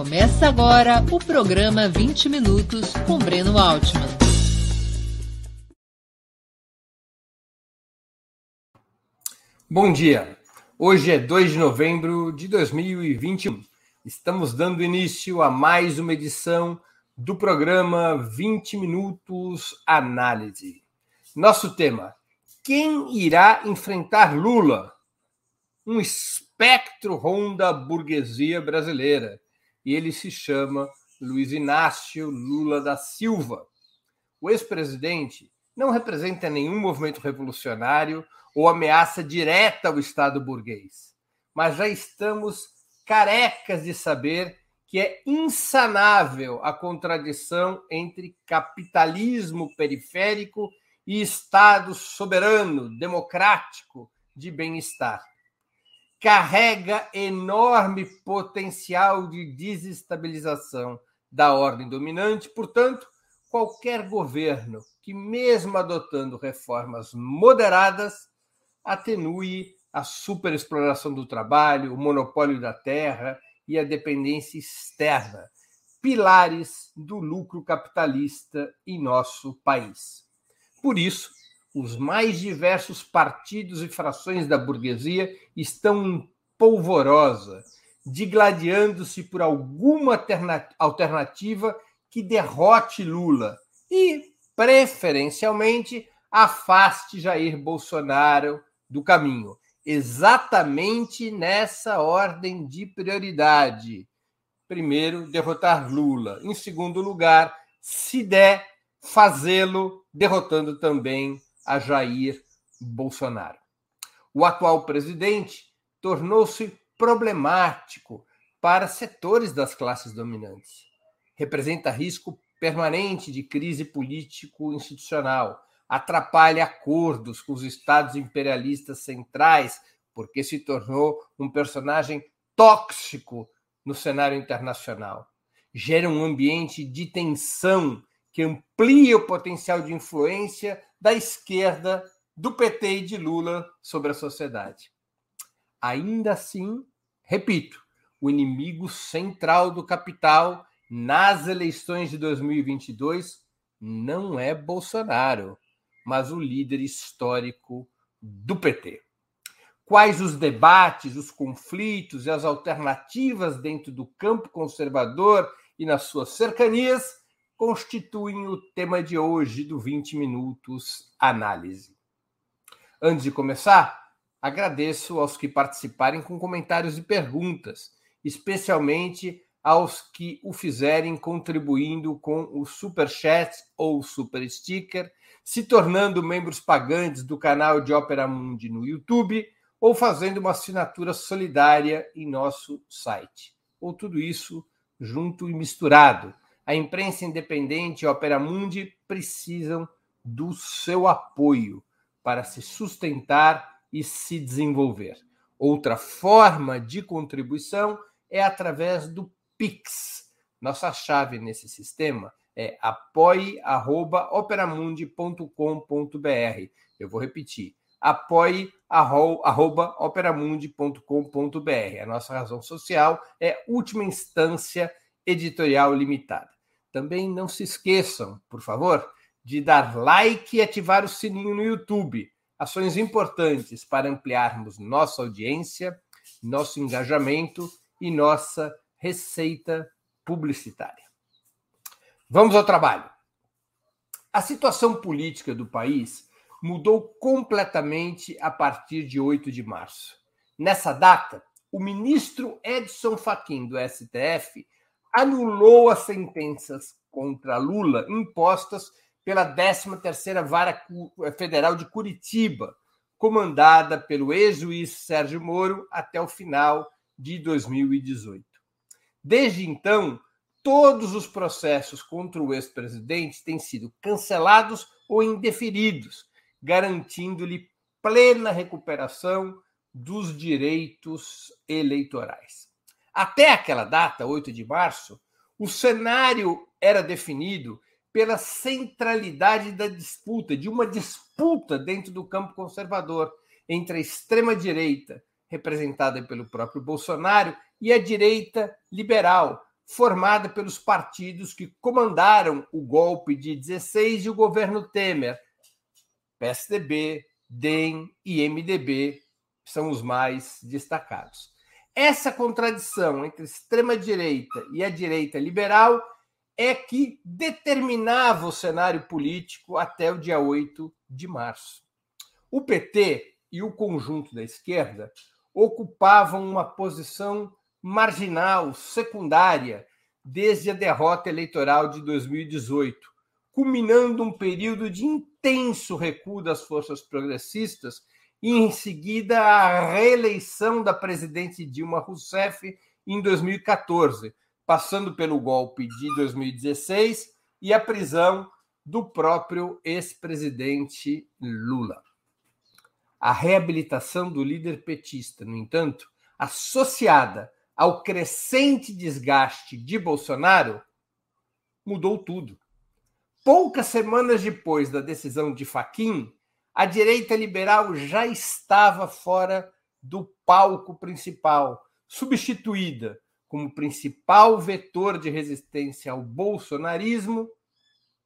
Começa agora o programa 20 Minutos com Breno Altman. Bom dia. Hoje é 2 de novembro de 2021. Estamos dando início a mais uma edição do programa 20 Minutos Análise. Nosso tema: quem irá enfrentar Lula? Um espectro ronda burguesia brasileira e ele se chama Luiz Inácio Lula da Silva. O ex-presidente não representa nenhum movimento revolucionário ou ameaça direta ao Estado burguês, mas já estamos carecas de saber que é insanável a contradição entre capitalismo periférico e Estado soberano, democrático, de bem-estar carrega enorme potencial de desestabilização da ordem dominante, portanto, qualquer governo que, mesmo adotando reformas moderadas, atenue a superexploração do trabalho, o monopólio da terra e a dependência externa, pilares do lucro capitalista em nosso país. Por isso, os mais diversos partidos e frações da burguesia estão em polvorosa, digladiando-se por alguma alternativa que derrote Lula e, preferencialmente, afaste Jair Bolsonaro do caminho. Exatamente nessa ordem de prioridade. Primeiro, derrotar Lula. Em segundo lugar, se der, fazê-lo derrotando também a Jair Bolsonaro. O atual presidente tornou-se problemático para setores das classes dominantes. Representa risco permanente de crise político-institucional, atrapalha acordos com os estados imperialistas centrais, porque se tornou um personagem tóxico no cenário internacional. Gera um ambiente de tensão que amplia o potencial de influência da esquerda, do PT e de Lula sobre a sociedade. Ainda assim, repito, o inimigo central do capital nas eleições de 2022 não é Bolsonaro, mas o líder histórico do PT. Quais os debates, os conflitos e as alternativas dentro do campo conservador e nas suas cercanias constituem o tema de hoje do 20 Minutos Análise. Antes de começar, agradeço aos que participarem com comentários e perguntas, especialmente aos que o fizerem contribuindo com o Super Chat ou Super Sticker, se tornando membros pagantes do canal de Ópera Mundi no YouTube ou fazendo uma assinatura solidária em nosso site. Ou tudo isso junto e misturado a imprensa independente e a Opera Mundi precisam do seu apoio para se sustentar e se desenvolver. Outra forma de contribuição é através do Pix. Nossa chave nesse sistema é apoie.operamundi.com.br. Eu vou repetir: apoie.operamundi.com.br. A nossa razão social é última instância editorial limitada. Também não se esqueçam, por favor, de dar like e ativar o sininho no YouTube. Ações importantes para ampliarmos nossa audiência, nosso engajamento e nossa receita publicitária. Vamos ao trabalho. A situação política do país mudou completamente a partir de 8 de março. Nessa data, o ministro Edson Fachin do STF anulou as sentenças contra Lula impostas pela 13ª Vara Federal de Curitiba, comandada pelo ex-juiz Sérgio Moro até o final de 2018. Desde então, todos os processos contra o ex-presidente têm sido cancelados ou indeferidos, garantindo-lhe plena recuperação dos direitos eleitorais. Até aquela data, 8 de março, o cenário era definido pela centralidade da disputa, de uma disputa dentro do campo conservador entre a extrema-direita, representada pelo próprio Bolsonaro, e a direita liberal, formada pelos partidos que comandaram o golpe de 16 e o governo Temer. PSDB, DEM e MDB são os mais destacados. Essa contradição entre extrema-direita e a direita liberal é que determinava o cenário político até o dia 8 de março. O PT e o conjunto da esquerda ocupavam uma posição marginal, secundária, desde a derrota eleitoral de 2018, culminando um período de intenso recuo das forças progressistas e, em seguida, a reeleição da presidente Dilma Rousseff em 2014, passando pelo golpe de 2016 e a prisão do próprio ex-presidente Lula. A reabilitação do líder petista, no entanto, associada ao crescente desgaste de Bolsonaro, mudou tudo. Poucas semanas depois da decisão de Faquim, a direita liberal já estava fora do palco principal, substituída como principal vetor de resistência ao bolsonarismo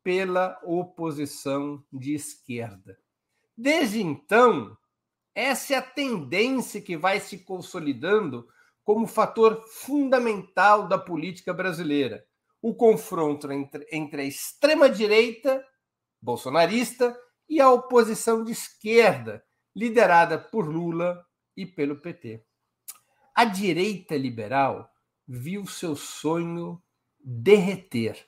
pela oposição de esquerda. Desde então, essa é a tendência que vai se consolidando como fator fundamental da política brasileira. O confronto entre, entre a extrema-direita bolsonarista e a oposição de esquerda, liderada por Lula e pelo PT. A direita liberal viu seu sonho derreter.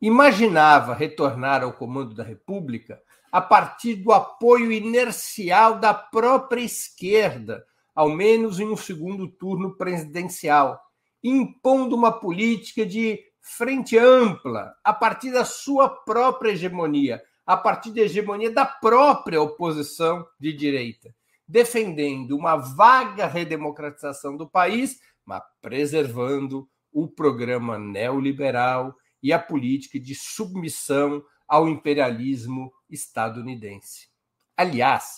Imaginava retornar ao comando da República a partir do apoio inercial da própria esquerda ao menos em um segundo turno presidencial, impondo uma política de frente ampla, a partir da sua própria hegemonia, a partir da hegemonia da própria oposição de direita, defendendo uma vaga redemocratização do país, mas preservando o programa neoliberal e a política de submissão ao imperialismo estadunidense. Aliás,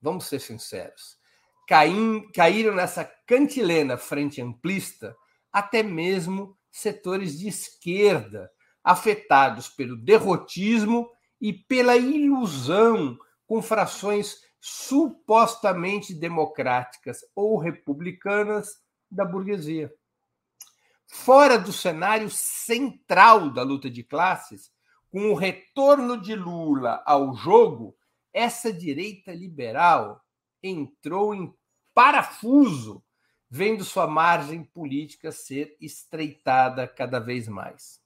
vamos ser sinceros, caíram nessa cantilena frente amplista até mesmo setores de esquerda, afetados pelo derrotismo e pela ilusão com frações supostamente democráticas ou republicanas da burguesia. Fora do cenário central da luta de classes, com o retorno de Lula ao jogo, essa direita liberal entrou em parafuso, vendo sua margem política ser estreitada cada vez mais.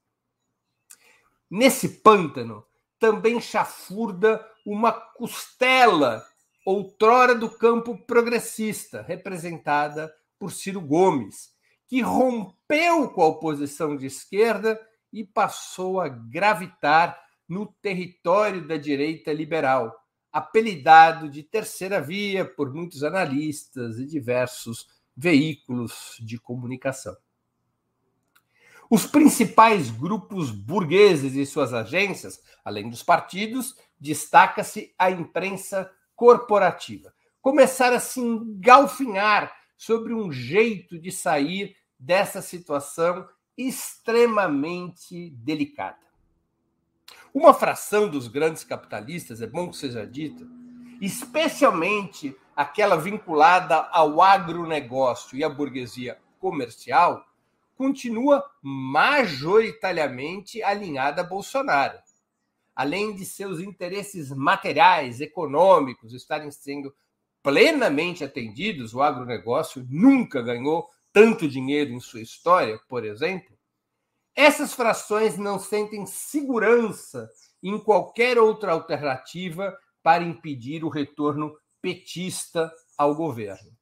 Nesse pântano também chafurda uma costela outrora do campo progressista, representada por Ciro Gomes, que rompeu com a oposição de esquerda e passou a gravitar no território da direita liberal, apelidado de terceira via por muitos analistas e diversos veículos de comunicação. Os principais grupos burgueses e suas agências, além dos partidos, destaca-se a imprensa corporativa. Começaram a se engalfinhar sobre um jeito de sair dessa situação extremamente delicada. Uma fração dos grandes capitalistas, é bom que seja dito, especialmente aquela vinculada ao agronegócio e à burguesia comercial, continua majoritariamente alinhada a Bolsonaro. Além de seus interesses materiais, econômicos estarem sendo plenamente atendidos, o agronegócio nunca ganhou tanto dinheiro em sua história, por exemplo, essas frações não sentem segurança em qualquer outra alternativa para impedir o retorno petista ao governo.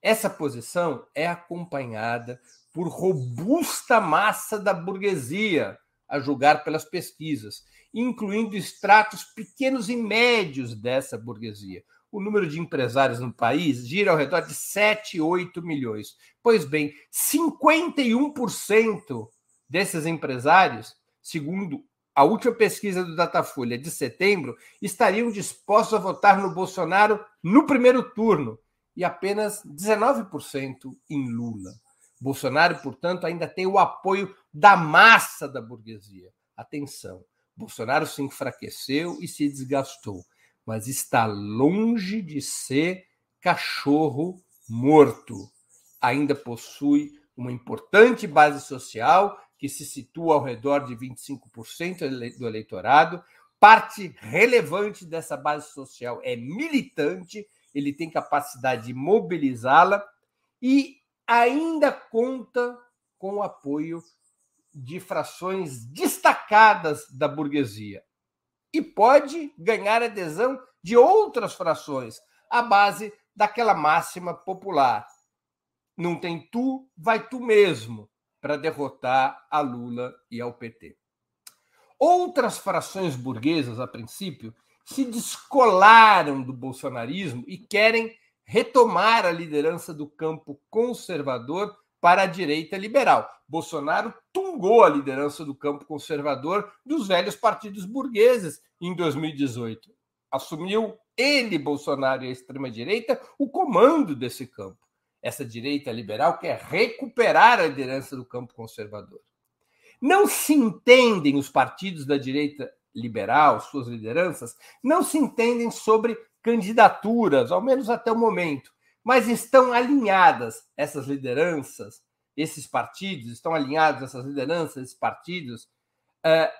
Essa posição é acompanhada por robusta massa da burguesia, a julgar pelas pesquisas, incluindo estratos pequenos e médios dessa burguesia, o número de empresários no país gira ao redor de 7, 8 milhões. Pois bem, 51% desses empresários, segundo a última pesquisa do Datafolha de setembro, estariam dispostos a votar no Bolsonaro no primeiro turno e apenas 19% em Lula. Bolsonaro, portanto, ainda tem o apoio da massa da burguesia. Atenção, Bolsonaro se enfraqueceu e se desgastou, mas está longe de ser cachorro morto. Ainda possui uma importante base social que se situa ao redor de 25% do eleitorado. Parte relevante dessa base social é militante, ele tem capacidade de mobilizá-la e ainda conta com o apoio de frações destacadas da burguesia. E pode ganhar adesão de outras frações, à base daquela máxima popular: não tem tu, vai tu mesmo, para derrotar a Lula e ao PT. Outras frações burguesas, a princípio, se descolaram do bolsonarismo e querem retomar a liderança do campo conservador para a direita liberal. Bolsonaro tungou a liderança do campo conservador dos velhos partidos burgueses em 2018. Assumiu ele, Bolsonaro e a extrema-direita, o comando desse campo. Essa direita liberal quer recuperar a liderança do campo conservador. Não se entendem os partidos da direita liberal, suas lideranças, não se entendem sobre candidaturas, ao menos até o momento, mas estão alinhadas essas lideranças, esses partidos, estão alinhados essas lideranças, esses partidos, é,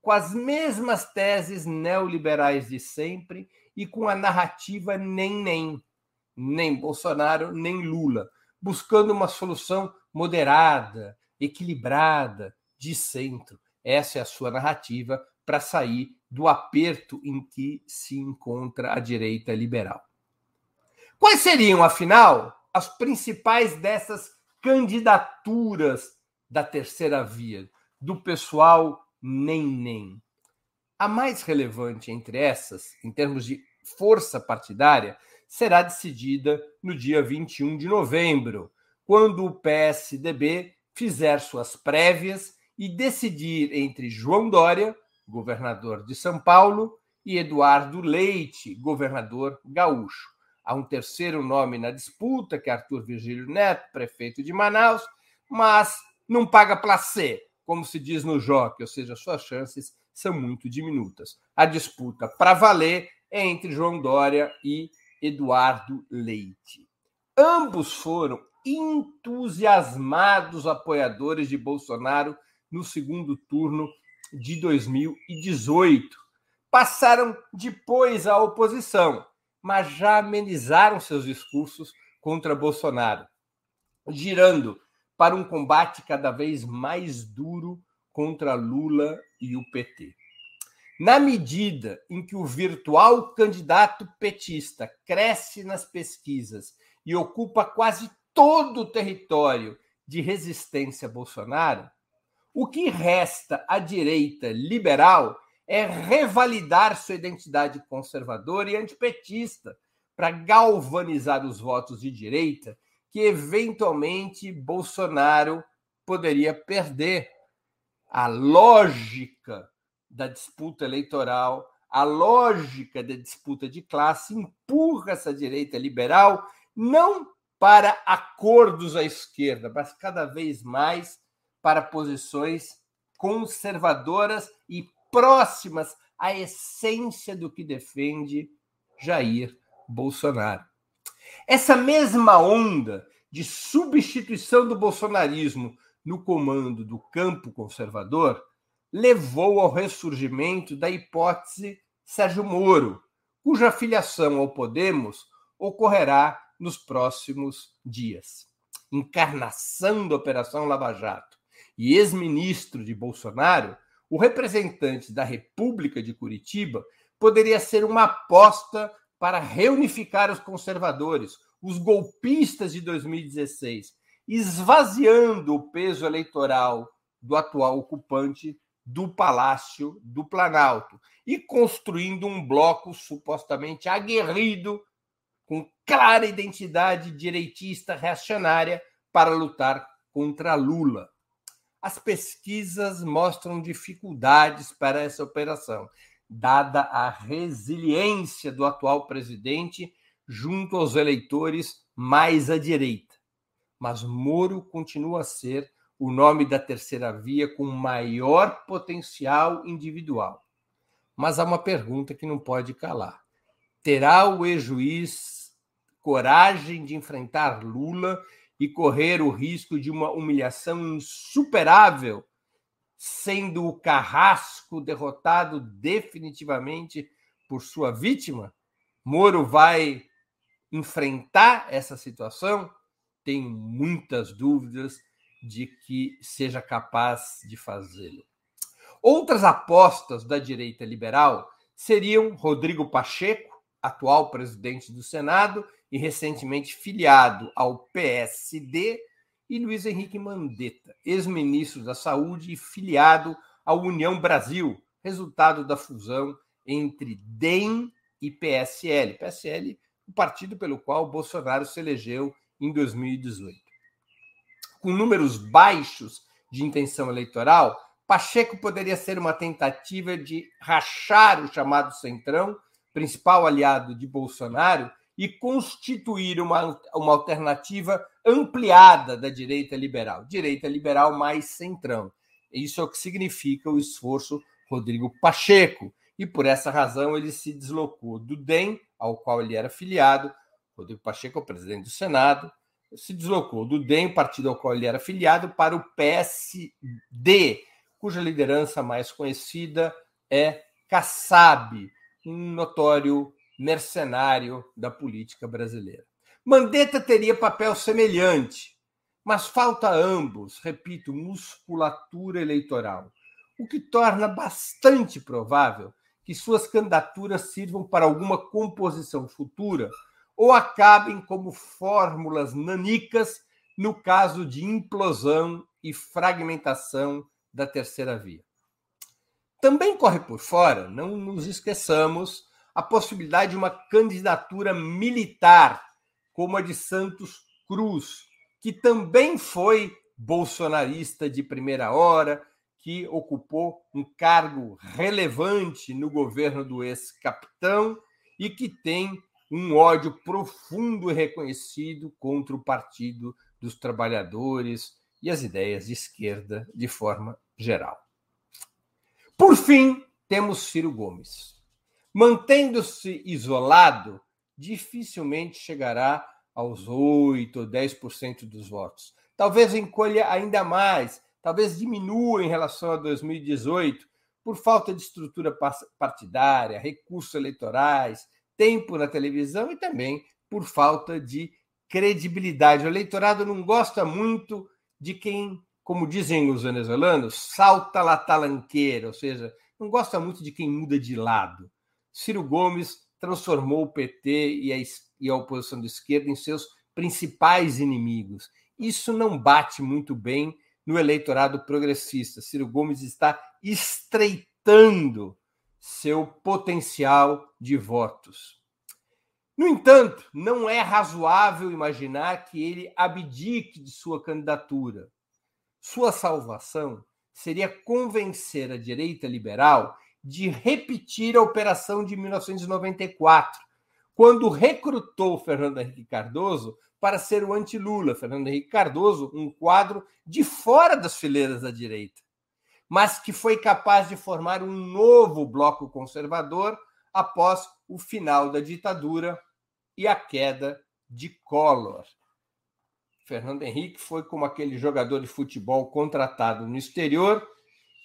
com as mesmas teses neoliberais de sempre e com a narrativa nem-nem, nem Bolsonaro, nem Lula, buscando uma solução moderada, equilibrada, de centro. Essa é a sua narrativa para sair do aperto em que se encontra a direita liberal. Quais seriam, afinal, as principais dessas candidaturas da terceira via, do pessoal nem-nem? A mais relevante entre essas, em termos de força partidária, será decidida no dia 21 de novembro, quando o PSDB fizer suas prévias e decidir entre João Dória governador de São Paulo, e Eduardo Leite, governador gaúcho. Há um terceiro nome na disputa, que é Arthur Virgílio Neto, prefeito de Manaus, mas não paga placê, como se diz no jockey, ou seja, suas chances são muito diminutas. A disputa para valer é entre João Dória e Eduardo Leite. Ambos foram entusiasmados apoiadores de Bolsonaro no segundo turno de 2018. Passaram depois à oposição, mas já amenizaram seus discursos contra Bolsonaro, girando para um combate cada vez mais duro contra Lula e o PT. Na medida em que o virtual candidato petista cresce nas pesquisas e ocupa quase todo o território de resistência a Bolsonaro, o que resta à direita liberal é revalidar sua identidade conservadora e antipetista para galvanizar os votos de direita que eventualmente Bolsonaro poderia perder. A lógica da disputa eleitoral, a lógica da disputa de classe empurra essa direita liberal não para acordos à esquerda, mas cada vez mais para posições conservadoras e próximas à essência do que defende Jair Bolsonaro. Essa mesma onda de substituição do bolsonarismo no comando do campo conservador levou ao ressurgimento da hipótese Sérgio Moro, cuja filiação ao Podemos ocorrerá nos próximos dias. Encarnação da Operação Lava Jato e ex-ministro de Bolsonaro, o representante da República de Curitiba poderia ser uma aposta para reunificar os conservadores, os golpistas de 2016, esvaziando o peso eleitoral do atual ocupante do Palácio do Planalto e construindo um bloco supostamente aguerrido, com clara identidade direitista reacionária para lutar contra Lula as pesquisas mostram dificuldades para essa operação, dada a resiliência do atual presidente junto aos eleitores mais à direita. mas Moro continua a ser o nome da terceira via com maior potencial individual. Mas há uma pergunta que não pode calar: terá o ex-juiz coragem de enfrentar Lula e correr o risco de uma humilhação insuperável, sendo o carrasco derrotado definitivamente por sua vítima? Moro vai enfrentar essa situação? Tenho muitas dúvidas de que seja capaz de fazê-lo. Outras apostas da direita liberal seriam Rodrigo Pacheco, atual presidente do Senado e recentemente filiado ao PSD, e Luiz Henrique Mandetta, ex-ministro da Saúde e filiado à União Brasil, resultado da fusão entre DEM e PSL. PSL, o partido pelo qual Bolsonaro se elegeu em 2018. Com números baixos de intenção eleitoral, Pacheco poderia ser uma tentativa de rachar o chamado Centrão, principal aliado de Bolsonaro, e constituir uma, uma alternativa ampliada da direita liberal, direita liberal mais centrão. Isso é o que significa o esforço Rodrigo Pacheco. E por essa razão ele se deslocou do DEM, ao qual ele era filiado, Rodrigo Pacheco é o presidente do Senado, se deslocou do DEM, partido ao qual ele era filiado, para o PSD, cuja liderança mais conhecida é Kassab, um notório mercenário da política brasileira. Mandetta teria papel semelhante, mas falta ambos, repito, musculatura eleitoral, o que torna bastante provável que suas candidaturas sirvam para alguma composição futura ou acabem como fórmulas nanicas no caso de implosão e fragmentação da terceira via. Também corre por fora, não nos esqueçamos, a possibilidade de uma candidatura militar, como a de Santos Cruz, que também foi bolsonarista de primeira hora, que ocupou um cargo relevante no governo do ex-capitão e que tem um ódio profundo e reconhecido contra o Partido dos Trabalhadores e as ideias de esquerda de forma geral. Por fim, temos Ciro Gomes. Mantendo-se isolado, dificilmente chegará aos 8 ou 10% dos votos. Talvez encolha ainda mais, talvez diminua em relação a 2018, por falta de estrutura partidária, recursos eleitorais, tempo na televisão e também por falta de credibilidade. O eleitorado não gosta muito de quem, como dizem os venezuelanos, salta la talanqueira, ou seja, não gosta muito de quem muda de lado. Ciro Gomes transformou o PT e a, e a oposição de esquerda em seus principais inimigos. Isso não bate muito bem no eleitorado progressista. Ciro Gomes está estreitando seu potencial de votos. No entanto, não é razoável imaginar que ele abdique de sua candidatura. Sua salvação seria convencer a direita liberal de repetir a operação de 1994, quando recrutou Fernando Henrique Cardoso para ser o anti-Lula. Fernando Henrique Cardoso, um quadro de fora das fileiras da direita mas que foi capaz de formar um novo bloco conservador após o final da ditadura e a queda de Collor. Fernando Henrique foi como aquele jogador de futebol contratado no exterior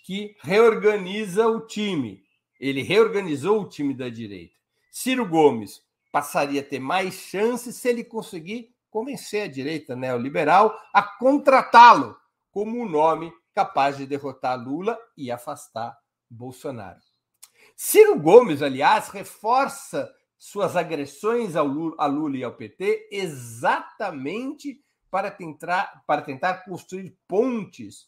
que reorganiza o time. Ele reorganizou o time da direita. Ciro Gomes passaria a ter mais chances se ele conseguir convencer a direita neoliberal a contratá-lo como o nome capaz de derrotar Lula e afastar Bolsonaro. Ciro Gomes, aliás, reforça suas agressões ao Lula, a Lula e ao PT exatamente para tentar, para tentar construir pontes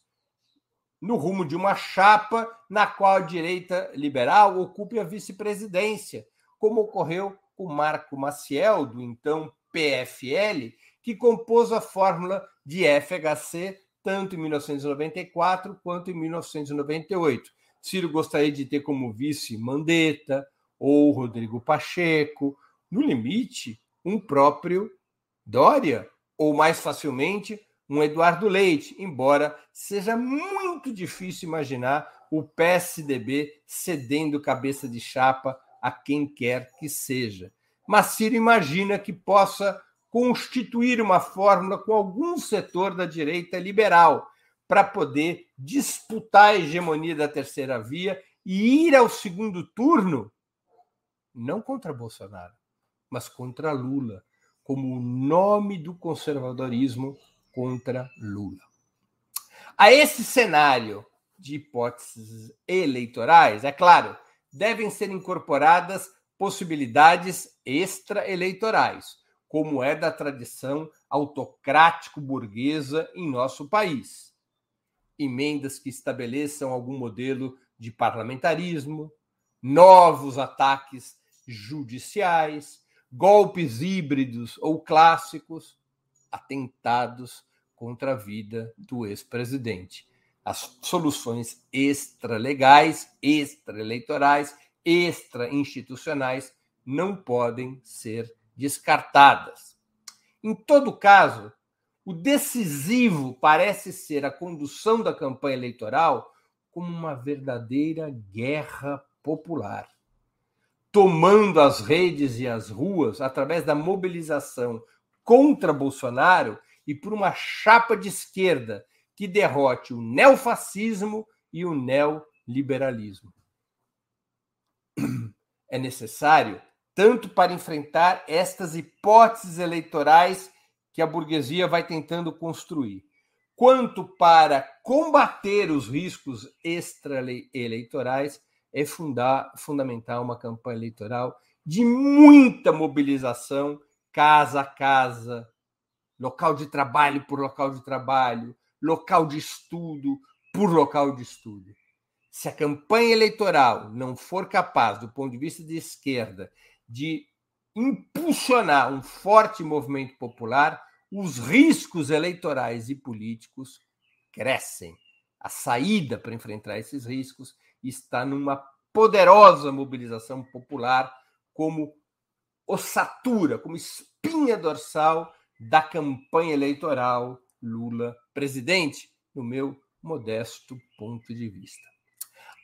no rumo de uma chapa na qual a direita liberal ocupe a vice-presidência, como ocorreu com Marco Maciel, do então PFL, que compôs a fórmula de FHC tanto em 1994 quanto em 1998. Ciro gostaria de ter como vice Mandetta ou Rodrigo Pacheco, no limite, um próprio Dória, ou mais facilmente, um Eduardo Leite, embora seja muito difícil imaginar o PSDB cedendo cabeça de chapa a quem quer que seja. Mas Ciro imagina que possa constituir uma fórmula com algum setor da direita liberal para poder disputar a hegemonia da terceira via e ir ao segundo turno não contra Bolsonaro, mas contra Lula, como o nome do conservadorismo contra Lula. A esse cenário de hipóteses eleitorais, é claro, devem ser incorporadas possibilidades extraeleitorais, como é da tradição autocrático-burguesa em nosso país. Emendas que estabeleçam algum modelo de parlamentarismo, novos ataques judiciais, golpes híbridos ou clássicos, atentados contra a vida do ex-presidente. As soluções extralegais, extraeleitorais, extra-institucionais não podem ser descartadas. Em todo caso, o decisivo parece ser a condução da campanha eleitoral como uma verdadeira guerra popular tomando as redes e as ruas através da mobilização contra Bolsonaro e por uma chapa de esquerda que derrote o neofascismo e o neoliberalismo. É necessário, tanto para enfrentar estas hipóteses eleitorais que a burguesia vai tentando construir, quanto para combater os riscos extraeleitorais é fundar, fundamental uma campanha eleitoral de muita mobilização, casa a casa, local de trabalho por local de trabalho, local de estudo por local de estudo. Se a campanha eleitoral não for capaz, do ponto de vista de esquerda, de impulsionar um forte movimento popular, os riscos eleitorais e políticos crescem. A saída para enfrentar esses riscos está numa poderosa mobilização popular como ossatura, como espinha dorsal da campanha eleitoral Lula presidente, no meu modesto ponto de vista.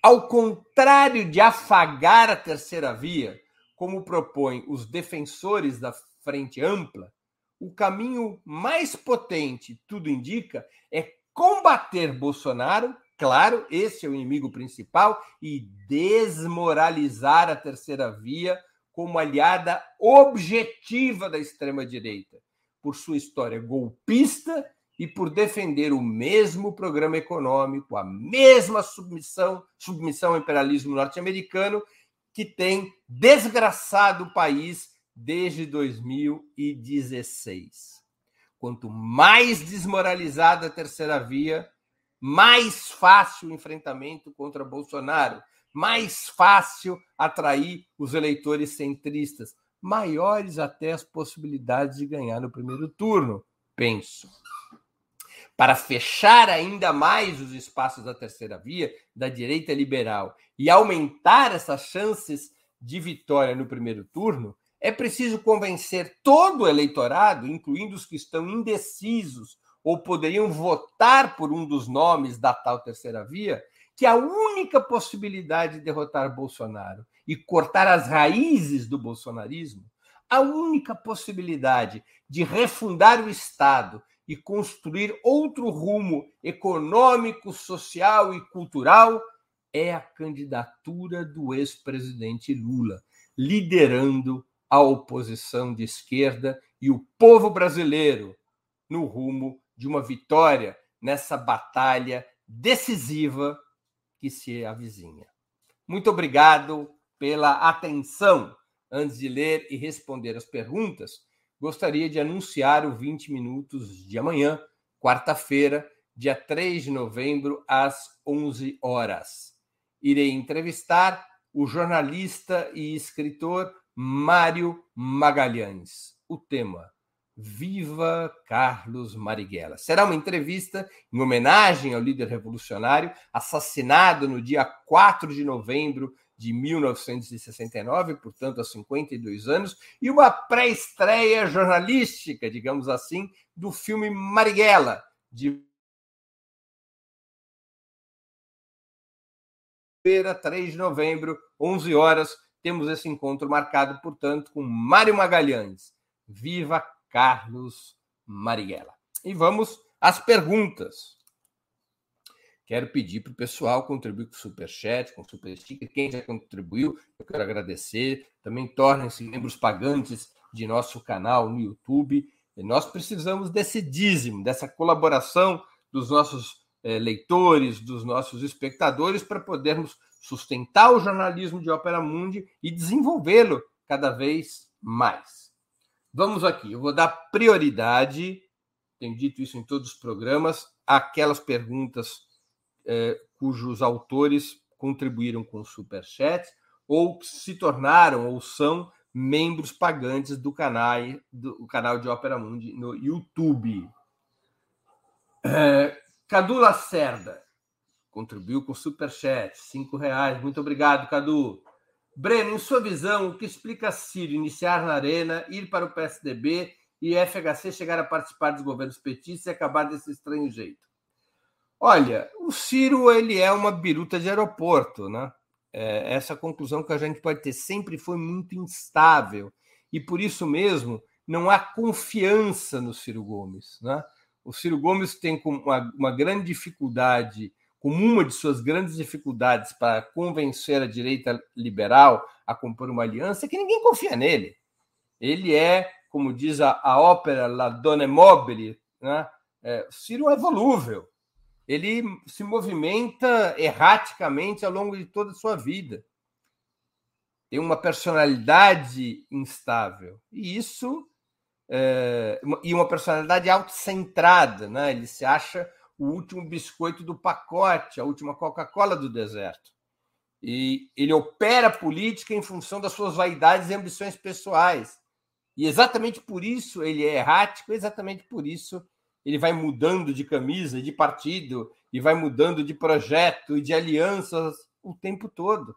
Ao contrário de afagar a terceira via, como propõem os defensores da frente ampla, o caminho mais potente, tudo indica, é combater Bolsonaro Claro, esse é o inimigo principal e desmoralizar a terceira via como aliada objetiva da extrema-direita, por sua história golpista e por defender o mesmo programa econômico, a mesma submissão, submissão ao imperialismo norte-americano que tem desgraçado o país desde 2016. Quanto mais desmoralizada a terceira via, mais fácil o enfrentamento contra Bolsonaro, mais fácil atrair os eleitores centristas, maiores até as possibilidades de ganhar no primeiro turno, penso. Para fechar ainda mais os espaços da terceira via, da direita liberal, e aumentar essas chances de vitória no primeiro turno, é preciso convencer todo o eleitorado, incluindo os que estão indecisos ou poderiam votar por um dos nomes da tal terceira via, que a única possibilidade de derrotar Bolsonaro e cortar as raízes do bolsonarismo, a única possibilidade de refundar o Estado e construir outro rumo econômico, social e cultural é a candidatura do ex-presidente Lula, liderando a oposição de esquerda e o povo brasileiro no rumo de uma vitória nessa batalha decisiva que se avizinha. Muito obrigado pela atenção. Antes de ler e responder as perguntas, gostaria de anunciar o 20 minutos de amanhã, quarta-feira, dia 3 de novembro, às 11 horas. Irei entrevistar o jornalista e escritor Mário Magalhães. O tema: Viva Carlos Marighella. Será uma entrevista em homenagem ao líder revolucionário, assassinado no dia 4 de novembro de 1969, portanto, há 52 anos, e uma pré-estreia jornalística, digamos assim, do filme Marighella, de feira, 3 de novembro, 11 horas, temos esse encontro marcado, portanto, com Mário Magalhães. Viva Carlos Marighella. E vamos às perguntas. Quero pedir para o pessoal contribuir com o Superchat, com o Super Sticker. Quem já contribuiu, eu quero agradecer. Também tornem-se membros pagantes de nosso canal no YouTube. E nós precisamos desse dízimo, dessa colaboração dos nossos eh, leitores, dos nossos espectadores, para podermos sustentar o jornalismo de Ópera Mundi e desenvolvê-lo cada vez mais. Vamos aqui, eu vou dar prioridade, tenho dito isso em todos os programas, àquelas perguntas eh, cujos autores contribuíram com Superchat ou se tornaram ou são membros pagantes do canal, do canal de Ópera Mundi no YouTube. É, Cadu Lacerda contribuiu com Superchat, cinco reais. Muito obrigado, Cadu. Breno, em sua visão, o que explica Ciro iniciar na Arena, ir para o PSDB e FHC chegar a participar dos governos petistas e acabar desse estranho jeito? Olha, o Ciro ele é uma biruta de aeroporto, né? É, essa conclusão que a gente pode ter sempre foi muito instável e por isso mesmo não há confiança no Ciro Gomes, né? O Ciro Gomes tem uma, uma grande dificuldade, como uma de suas grandes dificuldades para convencer a direita liberal a compor uma aliança, é que ninguém confia nele. Ele é, como diz a, a ópera La Donna Mobile, né? É, Ciro é volúvel ele se movimenta erraticamente ao longo de toda a sua vida. Tem uma personalidade instável. E isso. É, e uma personalidade autocentrada, né? Ele se acha o último biscoito do pacote, a última Coca-Cola do deserto. E ele opera política em função das suas vaidades e ambições pessoais. E exatamente por isso ele é errático, exatamente por isso ele vai mudando de camisa, de partido, e vai mudando de projeto e de alianças o tempo todo,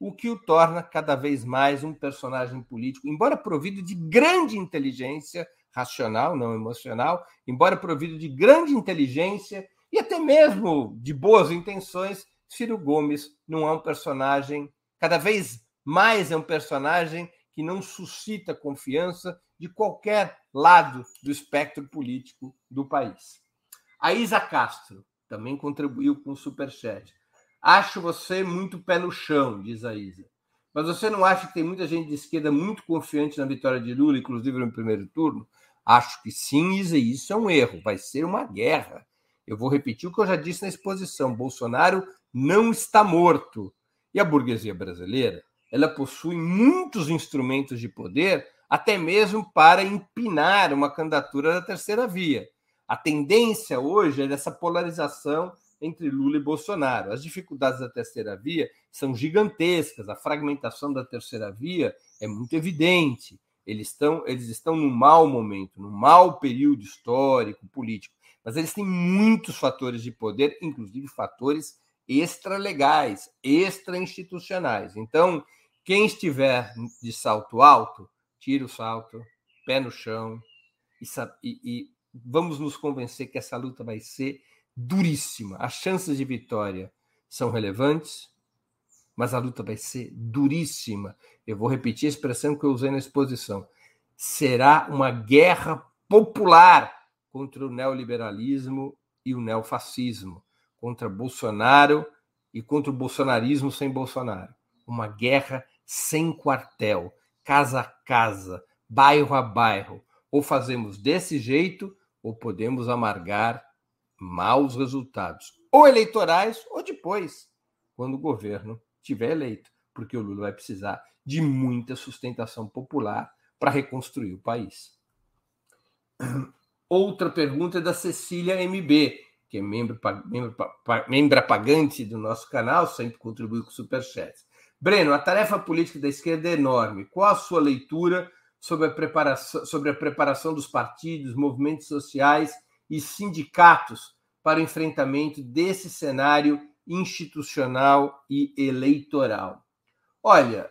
o que o torna cada vez mais um personagem político, embora provido de grande inteligência racional, não emocional, embora provido de grande inteligência e até mesmo de boas intenções, Ciro Gomes não é um personagem, cada vez mais é um personagem que não suscita confiança de qualquer lado do espectro político do país. A Isa Castro também contribuiu com o superchat. Acho você muito pé no chão, diz a Isa. Mas você não acha que tem muita gente de esquerda muito confiante na vitória de Lula, inclusive no primeiro turno? Acho que sim, e isso é um erro. Vai ser uma guerra. Eu vou repetir o que eu já disse na exposição: Bolsonaro não está morto. E a burguesia brasileira, ela possui muitos instrumentos de poder até mesmo para empinar uma candidatura da terceira via. A tendência hoje é dessa polarização entre Lula e Bolsonaro. As dificuldades da terceira via são gigantescas, a fragmentação da terceira via é muito evidente. Eles estão, eles estão num mau momento, num mau período histórico, político, mas eles têm muitos fatores de poder, inclusive fatores extralegais, extra-institucionais. Então, quem estiver de salto alto, tira o salto, pé no chão, e, e, vamos nos convencer que essa luta vai ser duríssima. As chances de vitória são relevantes, mas a luta vai ser duríssima. Eu vou repetir a expressão que eu usei na exposição. Será uma guerra popular contra o neoliberalismo e o neofascismo, contra Bolsonaro e contra o bolsonarismo sem Bolsonaro. Uma guerra sem quartel, casa a casa, bairro a bairro. Ou fazemos desse jeito, ou podemos amargar maus resultados, ou eleitorais, ou depois, quando o governo tiver eleito, porque o Lula vai precisar de muita sustentação popular para reconstruir o país. Outra pergunta é da Cecília MB, que é membro, membro, membro pagante do nosso canal, sempre contribui com o Superchat. Breno, a tarefa política da esquerda é enorme. Qual a sua leitura sobre a preparação, sobre a preparação dos partidos, movimentos sociais e sindicatos para o enfrentamento desse cenário institucional e eleitoral? Olha,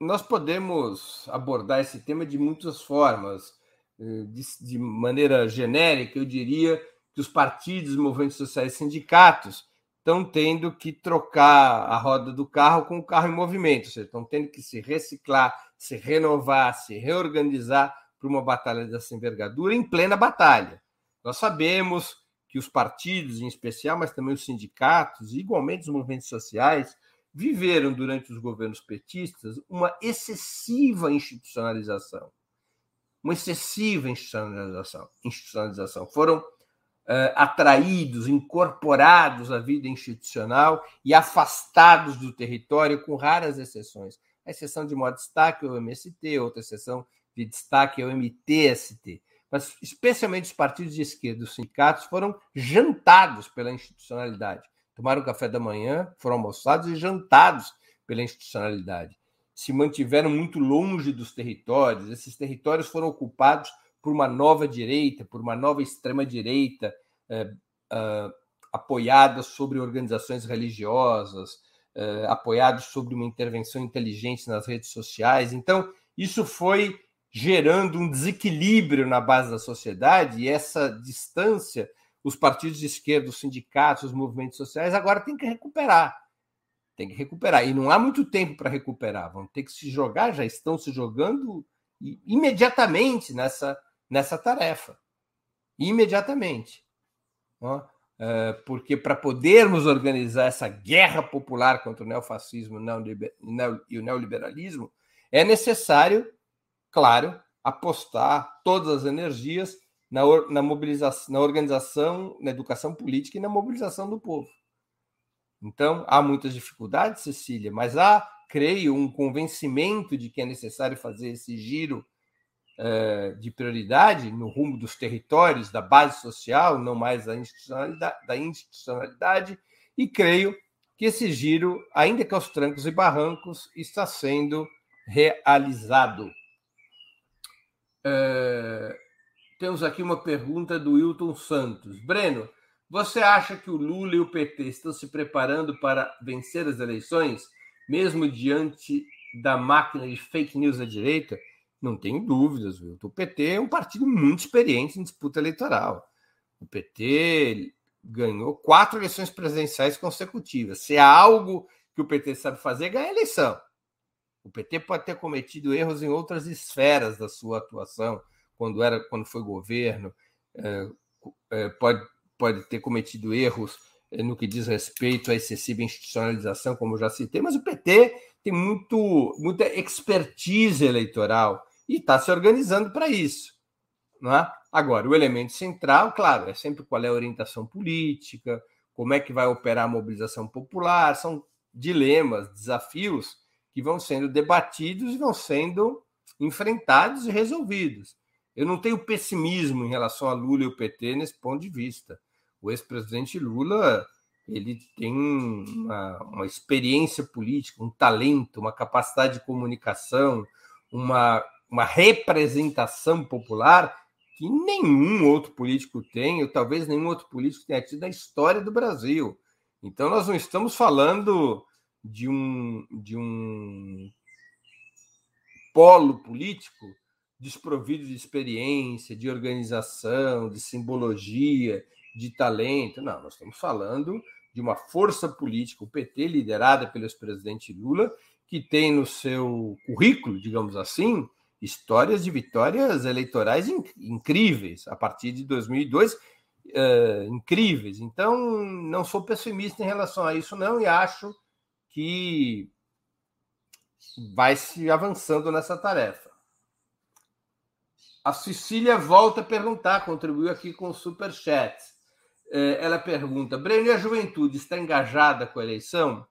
nós podemos abordar esse tema de muitas formas. de, maneira genérica, eu diria que os partidos, movimentos sociais sindicatos estão tendo que trocar a roda do carro com o carro em movimento, ou seja, estão tendo que se reciclar, se renovar, se reorganizar para uma batalha dessa envergadura em plena batalha. Nós sabemos que os partidos, em especial, mas também os sindicatos, e igualmente os movimentos sociais, viveram durante os governos petistas uma excessiva institucionalização. Uma excessiva institucionalização. institucionalização. Foram uh, atraídos, incorporados à vida institucional e afastados do território, com raras exceções. A exceção de modo destaque é o MST, outra exceção de destaque é o MTST mas especialmente os partidos de esquerda, os sindicatos, foram jantados pela institucionalidade. Tomaram café da manhã, foram almoçados e jantados pela institucionalidade. Se mantiveram muito longe dos territórios, esses territórios foram ocupados por uma nova direita, por uma nova extrema-direita, eh, eh, apoiada sobre organizações religiosas, eh, apoiados sobre uma intervenção inteligente nas redes sociais. Então, isso foi gerando um desequilíbrio na base da sociedade, e essa distância, os partidos de esquerda, os sindicatos, os movimentos sociais, agora tem que recuperar. Tem que recuperar. E não há muito tempo para recuperar. Vão ter que se jogar, já estão se jogando imediatamente nessa, nessa tarefa. Imediatamente. É, porque para podermos organizar essa guerra popular contra o neofascismo e o neoliberalismo, é necessário claro, apostar todas as energias na, na mobilização, na organização, na educação política e na mobilização do povo. Então, há muitas dificuldades, Cecília, mas há, creio, um convencimento de que é necessário fazer esse giro uh, de prioridade no rumo dos territórios, da base social, não mais da institucionalidade, da institucionalidade, e creio que esse giro, ainda que aos trancos e barrancos, está sendo realizado. É, temos aqui uma pergunta do Wilton Santos. Breno, você acha que o Lula e o PT estão se preparando para vencer as eleições, mesmo diante da máquina de fake news da direita? Não tenho dúvidas, Wilton. O PT é um partido muito experiente em disputa eleitoral. O PT ganhou quatro eleições presidenciais consecutivas. Se há algo que o PT sabe fazer, é ganhar eleição. O PT pode ter cometido erros em outras esferas da sua atuação, quando era quando foi governo, é, é, pode, pode ter cometido erros é, no que diz respeito à excessiva institucionalização, como já citei, mas o PT tem muito, muita expertise eleitoral e está se organizando para isso. Não é? Agora, o elemento central, claro, é sempre qual é a orientação política, como é que vai operar a mobilização popular, são dilemas, desafios que vão sendo debatidos e vão sendo enfrentados e resolvidos. Eu não tenho pessimismo em relação a Lula e o PT nesse ponto de vista. O ex-presidente Lula ele tem uma, uma, experiência política, um talento, uma capacidade de comunicação, uma, uma representação popular que nenhum outro político tem, ou talvez nenhum outro político tenha tido na história do Brasil. Então, nós não estamos falando de um, de um polo político desprovido de experiência, de organização, de simbologia, de talento. Não, nós estamos falando de uma força política, o PT, liderada pelo ex-presidente Lula, que tem no seu currículo, digamos assim, histórias de vitórias eleitorais incríveis a partir de 2002, uh, eh, incríveis. Então, não sou pessimista em relação a isso, não, e acho que vai se avançando nessa tarefa. A Cecília volta a perguntar, contribuiu aqui com o super chat. É, ela pergunta: Breno, e a juventude está engajada com a eleição?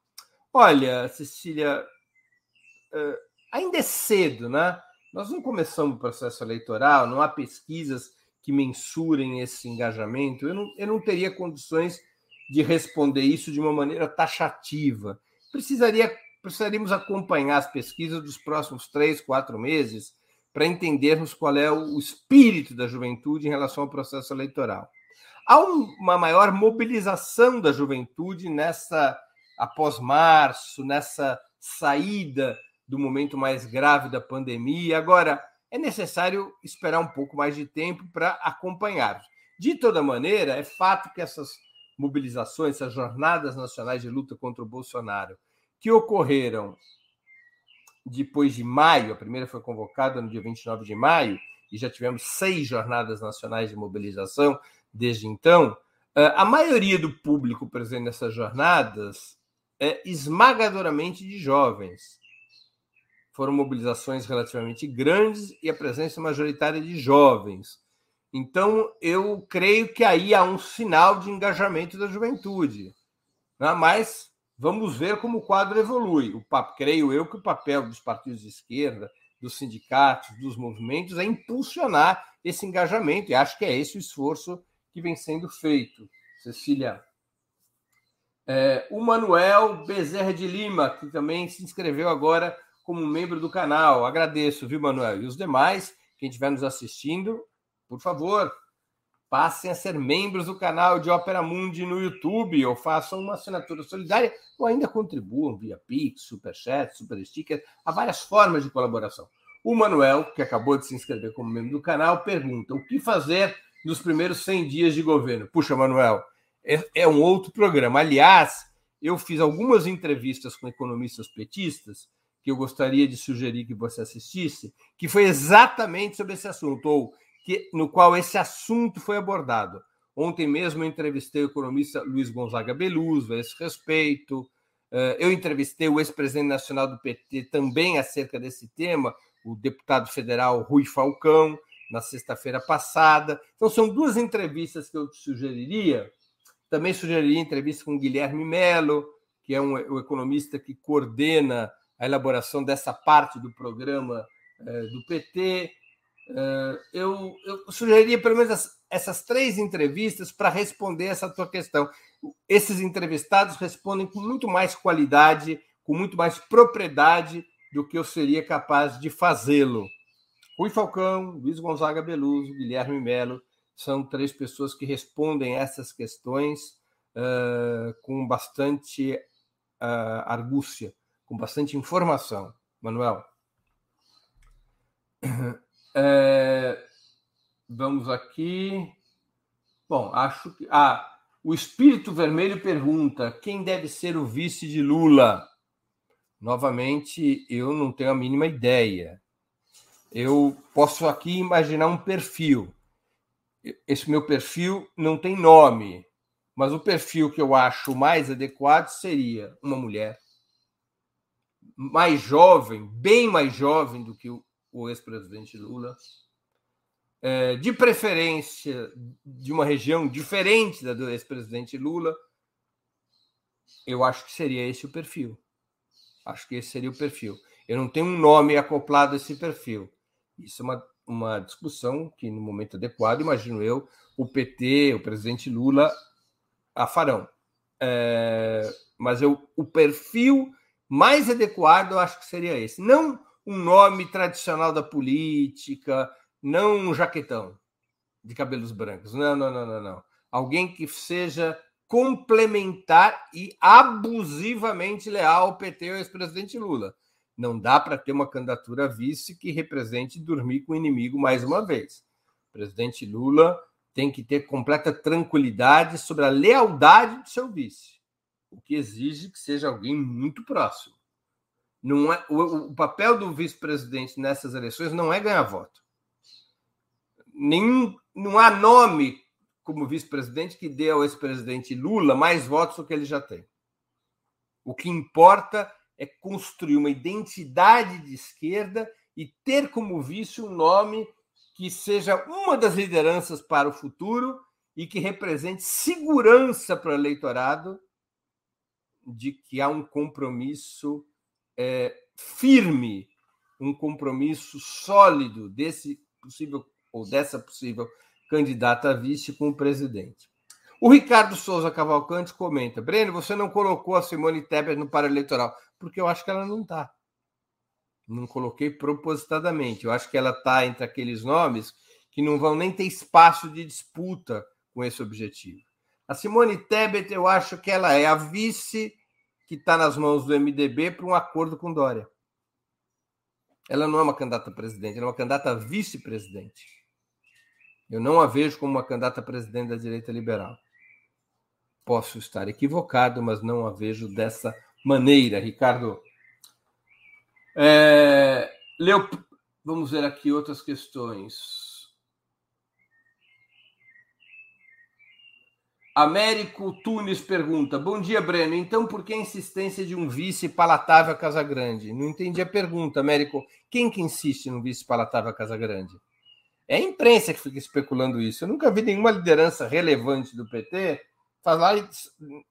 Olha, Cecília, é, ainda é cedo, né? Nós não começamos o processo eleitoral, não há pesquisas que mensurem esse engajamento. Eu não, eu não teria condições de responder isso de uma maneira taxativa precisaria, precisaríamos acompanhar as pesquisas dos próximos três, quatro meses para entendermos qual é o espírito da juventude em relação ao processo eleitoral. Há uma maior mobilização da juventude nessa após março, nessa saída do momento mais grave da pandemia. Agora, é necessário esperar um pouco mais de tempo para acompanhar. De toda maneira, é fato que essas mobilizações, essas jornadas nacionais de luta contra o Bolsonaro, que ocorreram depois de maio, a primeira foi convocada no dia 29 de maio, e já tivemos seis jornadas nacionais de mobilização desde então. A maioria do público presente nessas jornadas é esmagadoramente de jovens. Foram mobilizações relativamente grandes e a presença majoritária de jovens. Então, eu creio que aí há um sinal de engajamento da juventude. Né? Mas vamos ver como o quadro evolui. O, creio eu que o papel dos partidos de esquerda, dos sindicatos, dos movimentos é impulsionar esse engajamento, e acho que é esse o esforço que vem sendo feito. Cecília. É, o Manuel Bezerra de Lima, que também se inscreveu agora como membro do canal. Agradeço, viu, Manuel? E os demais, quem estiver nos assistindo, por favor, passem a ser membros do canal de Ópera Mundi no YouTube ou façam uma assinatura solidária ou ainda contribuam via Pix, Superchat, Super Sticker. Há várias formas de colaboração. O Manuel, que acabou de se inscrever como membro do canal, pergunta o que fazer nos primeiros 100 dias de governo. Puxa, Manuel, é, é um outro programa. Aliás, eu fiz algumas entrevistas com economistas petistas que eu gostaria de sugerir que você assistisse, que foi exatamente sobre esse assunto, ou que, no qual esse assunto foi abordado. Ontem mesmo eu entrevistei o economista Luiz Gonzaga Beluso a esse respeito. Eh, eu entrevistei o ex-presidente nacional do PT também acerca desse tema, o deputado federal Rui Falcão, na sexta-feira passada. Então, são duas entrevistas que eu te sugeriria. Também sugeriria entrevista com Guilherme Melo, que é um, o economista que coordena a elaboração dessa parte do programa eh, do PT. Eh, eu, eu sugeriria pelo menos essas três entrevistas para responder essa tua questão. Esses entrevistados respondem com muito mais qualidade, com muito mais propriedade do que eu seria capaz de fazê-lo. Rui Falcão, Luiz Gonzaga Beluso, Guilherme Melo, são três pessoas que respondem essas questões uh, com bastante uh, argúcia, com bastante informação. Manuel. É, vamos aqui. Bom, acho que. Ah, o Espírito Vermelho pergunta: quem deve ser o vice de Lula? Novamente, eu não tenho a mínima ideia. Eu posso aqui imaginar um perfil. Esse meu perfil não tem nome, mas o perfil que eu acho mais adequado seria uma mulher mais jovem, bem mais jovem do que o o ex-presidente Lula, é, de preferência de uma região diferente da do ex-presidente Lula, eu acho que seria esse o perfil. Acho que esse seria o perfil. Eu não tenho um nome acoplado a esse perfil. Isso é uma, uma discussão que, no momento adequado, imagino eu, o PT, o presidente Lula, a farão. É, mas eu, o perfil mais adequado eu acho que seria esse. Não um nome tradicional da política, não um jaquetão de cabelos brancos. Não, não, não, não, não. Alguém que seja complementar e abusivamente leal ao PT e ao ex-presidente Lula. Não dá para ter uma candidatura vice que represente dormir com o inimigo mais uma vez. O presidente Lula tem que ter completa tranquilidade sobre a lealdade do seu vice, o que exige que seja alguém muito próximo. Não é, o, o papel do vice-presidente nessas eleições não é ganhar voto. Nenhum, não há nome como vice-presidente que dê ao ex-presidente Lula mais votos do que ele já tem. O que importa é construir uma identidade de esquerda e ter como vice um nome que seja uma das lideranças para o futuro e que represente segurança para o eleitorado de que há um compromisso é, firme, um compromisso sólido desse possível ou dessa possível candidata a vice com o presidente. O Ricardo Souza Cavalcante comenta: Breno, você não colocou a Simone Tebet no para-eleitoral, porque eu acho que ela não está. Não coloquei propositadamente. Eu acho que ela está entre aqueles nomes que não vão nem ter espaço de disputa com esse objetivo. A Simone Tebet, eu acho que ela é a vice que está nas mãos do MDB para um acordo com Dória. Ela não é uma candidata a presidente, ela é uma candidata vice-presidente. Eu não a vejo como uma candidata a presidente da direita liberal. Posso estar equivocado, mas não a vejo dessa maneira, Ricardo. É, vamos ver aqui outras questões. Américo Tunes pergunta: Bom dia, Breno. Então, por que a insistência de um vice palatável a Casa Grande? Não entendi a pergunta, Américo. Quem que insiste no vice palatável a Casa Grande? É a imprensa que fica especulando isso. Eu nunca vi nenhuma liderança relevante do PT falar,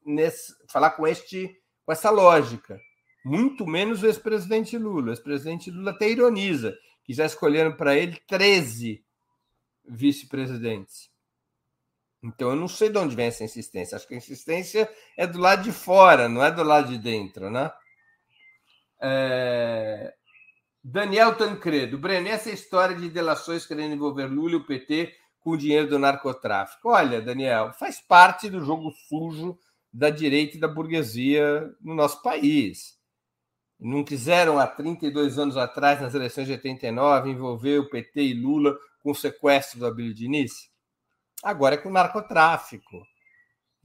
nesse, falar com, este, com essa lógica. Muito menos o ex-presidente Lula. O ex-presidente Lula até ironiza que já escolheram para ele 13 vice-presidentes. Então eu não sei de onde vem essa insistência. Acho que a insistência é do lado de fora, não é do lado de dentro, né? É... Daniel Tancredo, Breno, essa história de delações querendo envolver Lula e o PT com o dinheiro do narcotráfico. Olha, Daniel, faz parte do jogo sujo da direita e da burguesia no nosso país. Não quiseram há 32 anos atrás, nas eleições de 89, envolver o PT e Lula com o sequestro do Abílio Diniz? Agora é com narcotráfico.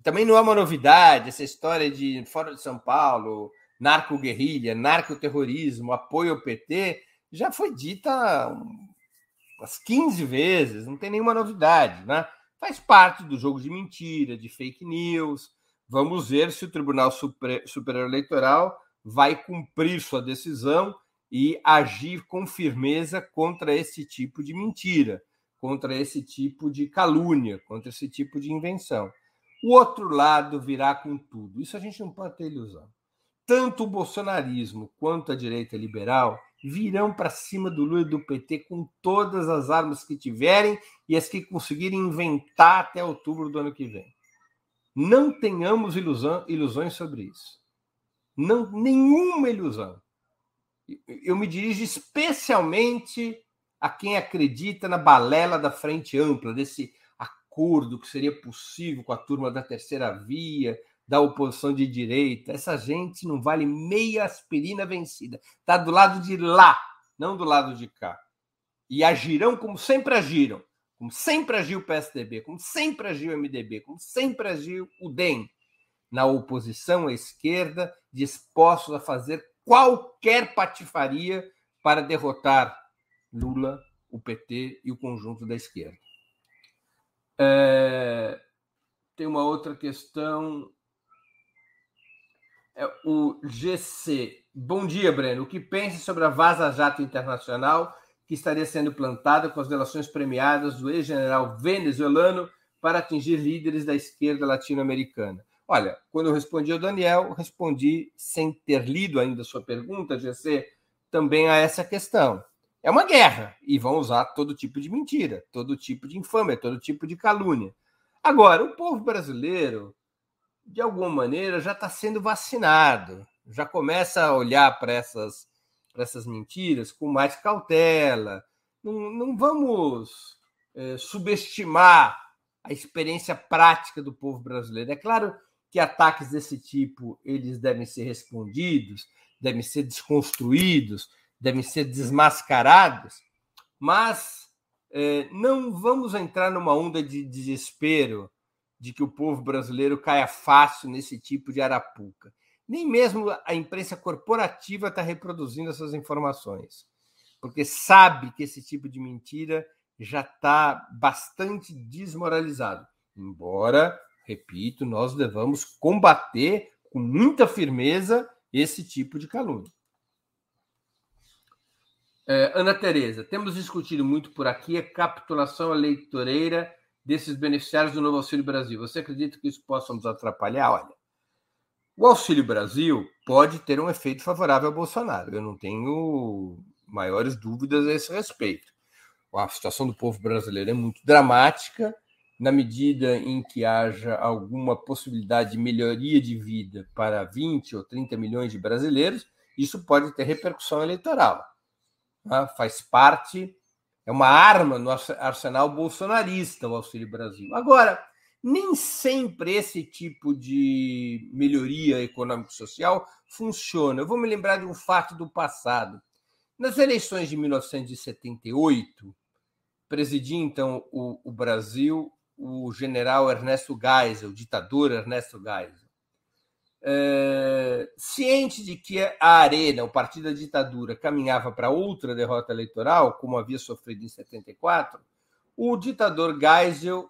Também não é uma novidade essa história de fora de São Paulo, narco-guerrilha, narcoterrorismo, apoio ao PT, já foi dita umas 15 vezes, não tem nenhuma novidade, né? Faz parte do jogo de mentira, de fake news. Vamos ver se o Tribunal Superior Eleitoral vai cumprir sua decisão e agir com firmeza contra esse tipo de mentira contra esse tipo de calúnia, contra esse tipo de invenção. O outro lado virá com tudo. Isso a gente não pode ter ilusão. Tanto o bolsonarismo quanto a direita liberal virão para cima do Lula e do PT com todas as armas que tiverem e as que conseguirem inventar até outubro do ano que vem. Não tenhamos ilusão, ilusões sobre isso. Não, nenhuma ilusão. Eu me dirijo especialmente a quem acredita na balela da frente ampla, desse acordo que seria possível com a turma da terceira via, da oposição de direita. Essa gente não vale meia aspirina vencida. Está do lado de lá, não do lado de cá. E agirão como sempre agiram, como sempre agiu o PSDB, como sempre agiu o MDB, como sempre agiu o DEM, na oposição à esquerda, dispostos a fazer qualquer patifaria para derrotar Lula, o PT e o conjunto da esquerda. É, tem uma outra questão. É o GC. Bom dia, Breno. O que pensa sobre a Vaza Jato Internacional que estaria sendo plantada com as delações premiadas do ex-general venezuelano para atingir líderes da esquerda latino-americana? Olha, quando eu respondi ao Daniel, respondi sem ter lido ainda a sua pergunta, GC, também a essa questão. É uma guerra e vão usar todo tipo de mentira, todo tipo de infâmia, todo tipo de calúnia. Agora, o povo brasileiro, de alguma maneira, já está sendo vacinado, já começa a olhar para essas, essas mentiras com mais cautela. Não, não vamos é, subestimar a experiência prática do povo brasileiro. É claro que ataques desse tipo eles devem ser respondidos, devem ser desconstruídos devem ser desmascarados, mas é, não vamos entrar numa onda de desespero de que o povo brasileiro caia fácil nesse tipo de arapuca. Nem mesmo a imprensa corporativa está reproduzindo essas informações, porque sabe que esse tipo de mentira já está bastante desmoralizado. Embora, repito, nós devamos combater com muita firmeza esse tipo de calúnia. É, Ana Tereza, temos discutido muito por aqui a capitulação eleitoreira desses beneficiários do Novo Auxílio Brasil. Você acredita que isso possa nos atrapalhar? Olha, o Auxílio Brasil pode ter um efeito favorável ao Bolsonaro. Eu não tenho maiores dúvidas a esse respeito. A situação do povo brasileiro é muito dramática. Na medida em que haja alguma possibilidade de melhoria de vida para 20 ou 30 milhões de brasileiros, isso pode ter repercussão eleitoral né? faz parte, é uma arma no arsenal bolsonarista o Auxílio Brasil. Agora, nem sempre esse tipo de melhoria econômico-social funciona. Eu vou me lembrar de um fato do passado. Nas eleições de 1978, presidia então o, o Brasil o general Ernesto Geisel, o ditador Ernesto Geisel. É, ciente de que a Arena, o partido da ditadura, caminhava para outra derrota eleitoral, como havia sofrido em 74, o ditador Geisel,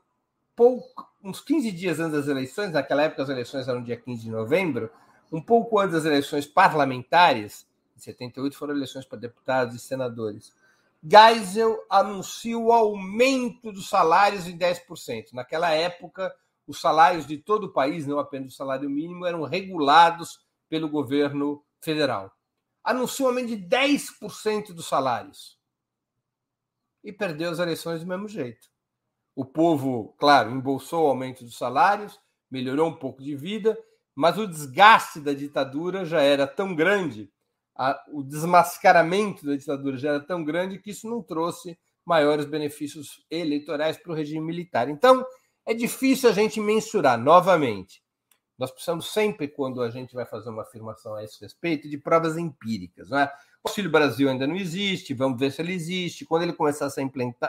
pouco, uns 15 dias antes das eleições, naquela época as eleições eram dia 15 de novembro, um pouco antes das eleições parlamentares, em 78 foram eleições para deputados e senadores, Geisel anuncia o aumento dos salários em 10%. Naquela época, os salários de todo o país, não apenas o salário mínimo, eram regulados pelo governo federal. Anunciou um aumento de 10% dos salários. E perdeu as eleições do mesmo jeito. O povo, claro, embolsou o aumento dos salários, melhorou um pouco de vida, mas o desgaste da ditadura já era tão grande a, o desmascaramento da ditadura já era tão grande que isso não trouxe maiores benefícios eleitorais para o regime militar. Então, é difícil a gente mensurar novamente. Nós precisamos sempre, quando a gente vai fazer uma afirmação a esse respeito, de provas empíricas. Não é? O Auxílio Brasil ainda não existe, vamos ver se ele existe. Quando ele começar a ser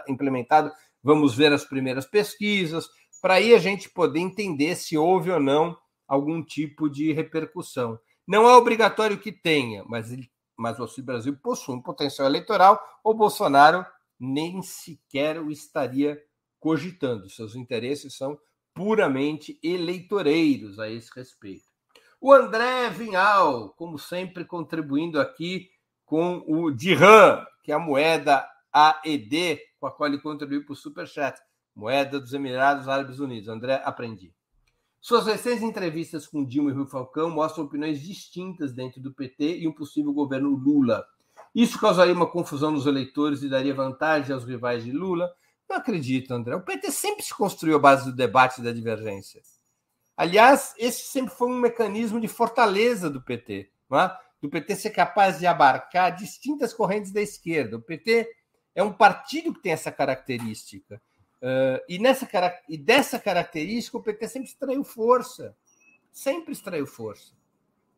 implementado, vamos ver as primeiras pesquisas, para aí a gente poder entender se houve ou não algum tipo de repercussão. Não é obrigatório que tenha, mas, ele, mas o Auxílio Brasil possui um potencial eleitoral. O Bolsonaro nem sequer o estaria cogitando. Seus interesses são puramente eleitoreiros a esse respeito. O André Vinhal, como sempre, contribuindo aqui com o Dirham, que é a moeda AED, com a qual ele contribuiu para o Superchat, moeda dos Emirados Árabes Unidos. André, aprendi. Suas recentes entrevistas com Dilma e Rui Falcão mostram opiniões distintas dentro do PT e um possível governo Lula. Isso causaria uma confusão nos eleitores e daria vantagem aos rivais de Lula? Não acredito, André. O PT sempre se construiu à base do debate e da divergência. Aliás, esse sempre foi um mecanismo de fortaleza do PT, é? do PT ser capaz de abarcar distintas correntes da esquerda. O PT é um partido que tem essa característica. Uh, e, nessa, e dessa característica, o PT sempre extraiu força. Sempre extraiu força.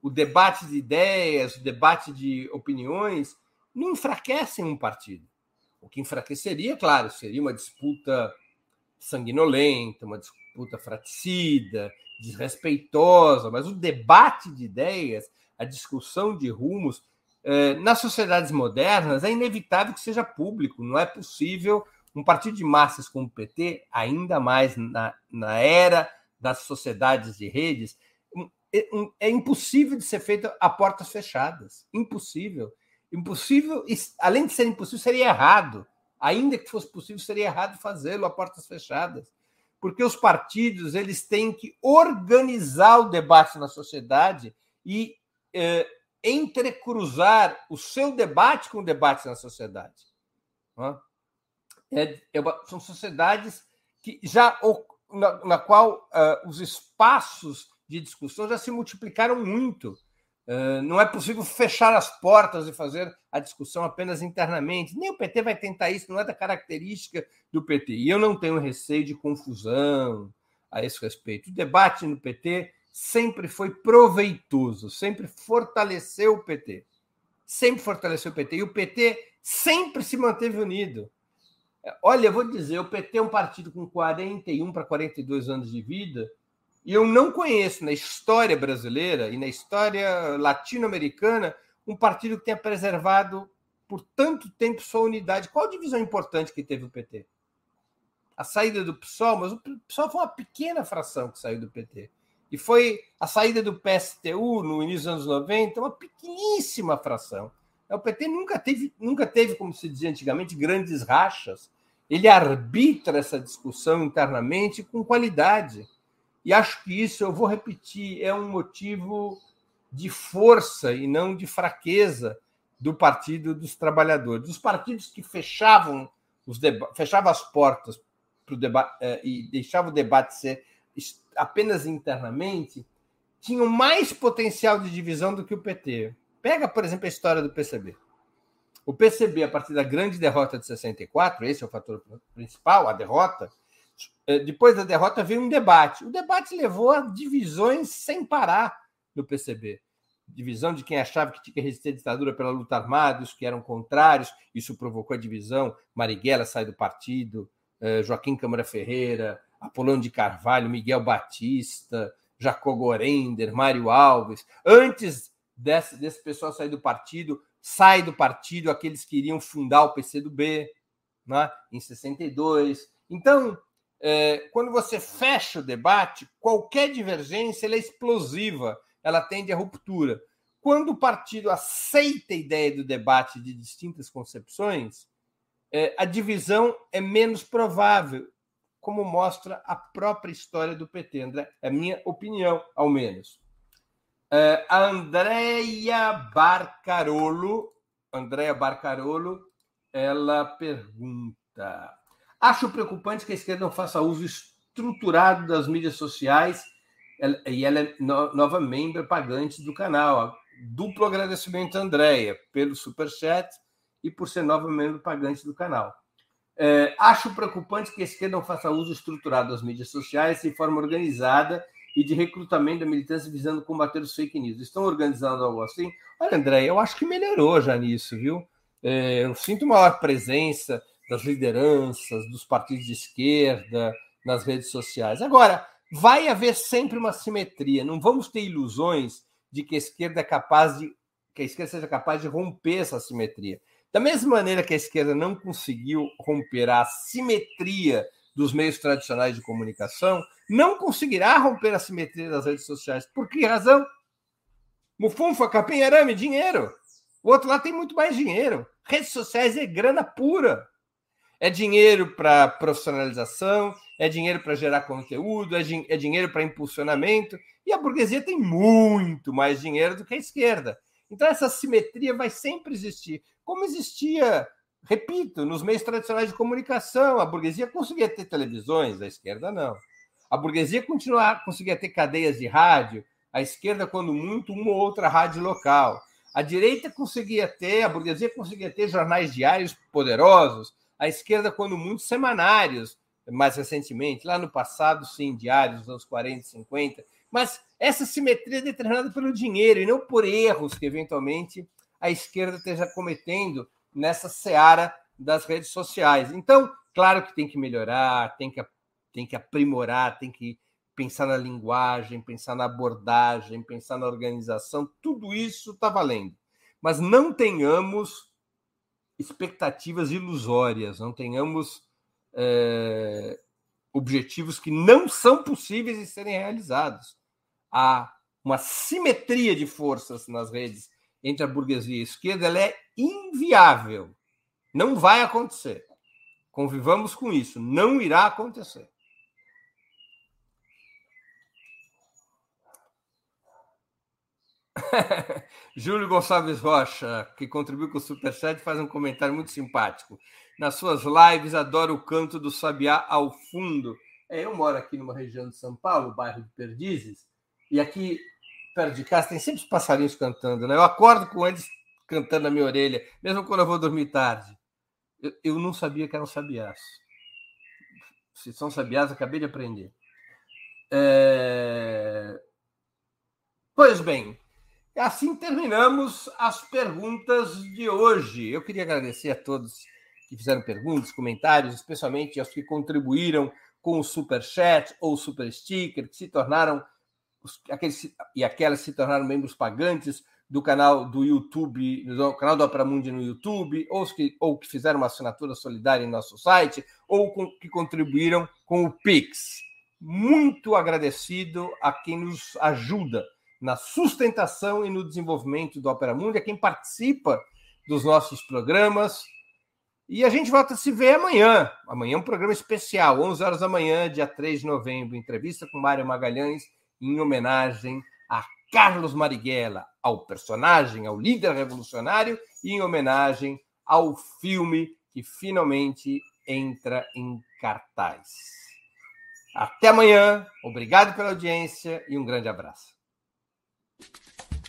O debate de ideias, o debate de opiniões, não enfraquecem um partido. O que enfraqueceria, claro, seria uma disputa sanguinolenta, uma disputa fraticida, desrespeitosa, mas o debate de ideias, a discussão de rumos, eh, nas sociedades modernas é inevitável que seja público, não é possível um partido de massas como o PT, ainda mais na, na era das sociedades de redes, é, é impossível de ser feito a portas fechadas. Impossível. Impossível, além de ser impossível, seria errado. Ainda que fosse possível, seria errado fazê-lo a portas fechadas. Porque os partidos eles têm que organizar o debate na sociedade e eh, entrecruzar o seu debate com o debate na sociedade. É? é, é são sociedades que já na, na qual uh, os espaços de discussão já se multiplicaram muito. Uh, não é possível fechar as portas e fazer a discussão apenas internamente. Nem o PT vai tentar isso, não é da característica do PT. E eu não tenho receio de confusão a esse respeito. O debate no PT sempre foi proveitoso, sempre fortaleceu o PT. Sempre fortaleceu o PT. E o PT sempre se manteve unido. Olha, eu vou dizer, o PT é um partido com 41 para 42 anos de vida, e eu não conheço na história brasileira e na história latino-americana um partido que tenha preservado por tanto tempo sua unidade. Qual divisão importante que teve o PT? A saída do PSOL, mas o PSOL foi uma pequena fração que saiu do PT. E foi a saída do PSTU no início dos anos 90, uma pequeníssima fração. O PT nunca teve, nunca teve, como se dizia antigamente, grandes rachas ele arbitra essa discussão internamente com qualidade. E acho que isso, eu vou repetir, é um motivo de força e não de fraqueza do Partido dos Trabalhadores. Os partidos que fechavam, os fechavam as portas para o debate eh, e deixavam o debate ser apenas internamente, tinham mais potencial de divisão do que o PT. Pega, por exemplo, a história do PCB. O PCB, a partir da grande derrota de 64, esse é o fator principal, a derrota. Eh, depois da derrota veio um debate. O debate levou a divisões sem parar no PCB. divisão de quem achava que tinha que resistir à ditadura pela luta armada, os que eram contrários, isso provocou a divisão. Marighella sai do partido, eh, Joaquim Câmara Ferreira, Apolônio de Carvalho, Miguel Batista, Jacó Gorender, Mário Alves. Antes desse, desse pessoal sair do partido, sai do partido aqueles que iriam fundar o PCdoB né, em 62. Então, quando você fecha o debate, qualquer divergência é explosiva, ela tende à ruptura. Quando o partido aceita a ideia do debate de distintas concepções, é, a divisão é menos provável, como mostra a própria história do PT, André. É minha opinião, ao menos. É, a Andrea Barcarolo, Andrea Barcarolo, ela pergunta: Acho preocupante que a esquerda não faça uso estruturado das mídias sociais e ela é nova membro pagante do canal. Duplo agradecimento, Andréia, pelo superchat e por ser nova membro pagante do canal. É, acho preocupante que a esquerda não faça uso estruturado das mídias sociais de forma organizada e de recrutamento da militância visando combater os fake news. Estão organizando algo assim? Olha, André, eu acho que melhorou já nisso, viu? É, eu sinto maior presença das lideranças, dos partidos de esquerda, nas redes sociais. Agora, vai haver sempre uma simetria, não vamos ter ilusões de que a esquerda é capaz de que a esquerda seja capaz de romper essa simetria. Da mesma maneira que a esquerda não conseguiu romper a simetria dos meios tradicionais de comunicação, não conseguirá romper a simetria das redes sociais. Por que razão? Mufunfa, capim, arame, dinheiro. O outro lá tem muito mais dinheiro. Redes sociais é grana pura. É dinheiro para profissionalização, é dinheiro para gerar conteúdo, é, din é dinheiro para impulsionamento. E a burguesia tem muito mais dinheiro do que a esquerda. Então, essa simetria vai sempre existir. Como existia, repito, nos meios tradicionais de comunicação. A burguesia conseguia ter televisões, a esquerda não. A burguesia continuar, conseguia ter cadeias de rádio, a esquerda, quando muito, uma ou outra rádio local. A direita conseguia ter, a burguesia conseguia ter jornais diários poderosos, a esquerda, quando muito, semanários, mais recentemente, lá no passado, sim, diários, nos anos 40, 50, mas essa simetria é determinada pelo dinheiro e não por erros que, eventualmente, a esquerda esteja cometendo nessa seara das redes sociais. Então, claro que tem que melhorar, tem que, tem que aprimorar, tem que pensar na linguagem, pensar na abordagem, pensar na organização, tudo isso está valendo. Mas não tenhamos expectativas ilusórias, não tenhamos é, objetivos que não são possíveis de serem realizados. Há uma simetria de forças nas redes entre a burguesia e a esquerda, ela é inviável. Não vai acontecer. Convivamos com isso, não irá acontecer. Júlio Gonçalves Rocha, que contribuiu com o Superchat, faz um comentário muito simpático. Nas suas lives, adoro o canto do sabiá ao fundo. É, eu moro aqui numa região de São Paulo, bairro de Perdizes, e aqui perto de casa tem sempre os passarinhos cantando, né? Eu acordo com eles cantando na minha orelha, mesmo quando eu vou dormir tarde. Eu, eu não sabia que eram sabiás. Se são sabiás, acabei de aprender. É... Pois bem, Assim terminamos as perguntas de hoje. Eu queria agradecer a todos que fizeram perguntas, comentários, especialmente aos que contribuíram com o Super Chat ou Super Sticker, que se tornaram aqueles e aquelas se tornaram membros pagantes do canal do YouTube, do canal do Opera Mundi no YouTube, ou que, ou que fizeram uma assinatura solidária em nosso site, ou com, que contribuíram com o Pix. Muito agradecido a quem nos ajuda na sustentação e no desenvolvimento do Opera Mundi, a quem participa dos nossos programas. E a gente volta a se ver amanhã. Amanhã é um programa especial, 11 horas da manhã, dia 3 de novembro. Entrevista com Mário Magalhães, em homenagem a Carlos Marighella, ao personagem, ao líder revolucionário, e em homenagem ao filme que finalmente entra em cartaz. Até amanhã, obrigado pela audiência e um grande abraço.